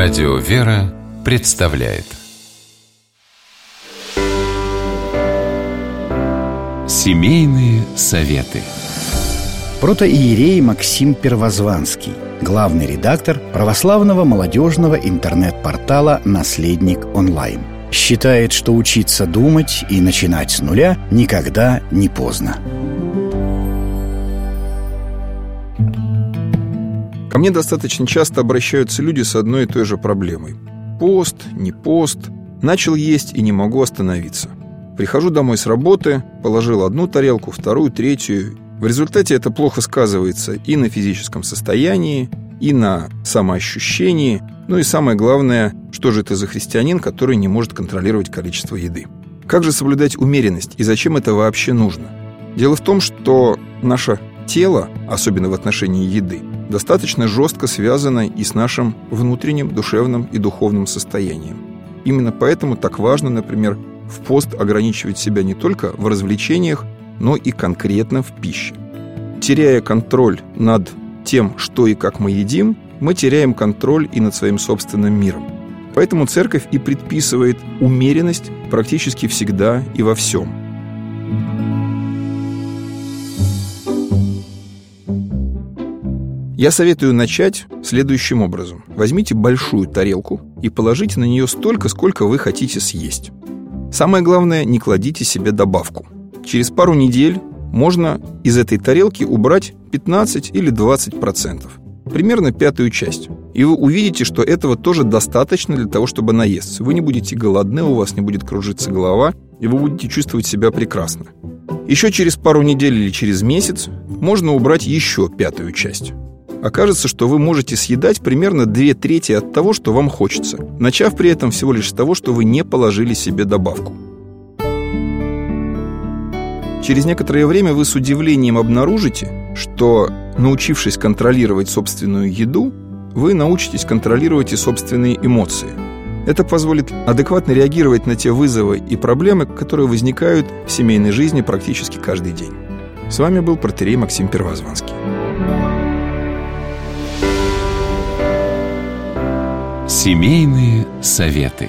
Радио «Вера» представляет. Семейные советы. Протоиерей Максим Первозванский Главный редактор православного молодежного интернет-портала «Наследник онлайн» Считает, что учиться думать и начинать с нуля никогда не поздно Мне достаточно часто обращаются люди с одной и той же проблемой. Пост, не пост, начал есть и не могу остановиться. Прихожу домой с работы, положил одну тарелку, вторую, третью. В результате это плохо сказывается и на физическом состоянии, и на самоощущении, ну и самое главное, что же это за христианин, который не может контролировать количество еды. Как же соблюдать умеренность и зачем это вообще нужно? Дело в том, что наше тело, особенно в отношении еды, достаточно жестко связано и с нашим внутренним душевным и духовным состоянием. Именно поэтому так важно, например, в пост ограничивать себя не только в развлечениях, но и конкретно в пище. Теряя контроль над тем, что и как мы едим, мы теряем контроль и над своим собственным миром. Поэтому церковь и предписывает умеренность практически всегда и во всем – Я советую начать следующим образом. Возьмите большую тарелку и положите на нее столько, сколько вы хотите съесть. Самое главное, не кладите себе добавку. Через пару недель можно из этой тарелки убрать 15 или 20 процентов. Примерно пятую часть. И вы увидите, что этого тоже достаточно для того, чтобы наесться. Вы не будете голодны, у вас не будет кружиться голова, и вы будете чувствовать себя прекрасно. Еще через пару недель или через месяц можно убрать еще пятую часть окажется, что вы можете съедать примерно две трети от того, что вам хочется, начав при этом всего лишь с того, что вы не положили себе добавку. Через некоторое время вы с удивлением обнаружите, что, научившись контролировать собственную еду, вы научитесь контролировать и собственные эмоции. Это позволит адекватно реагировать на те вызовы и проблемы, которые возникают в семейной жизни практически каждый день. С вами был протерей Максим Первозванский. Семейные советы.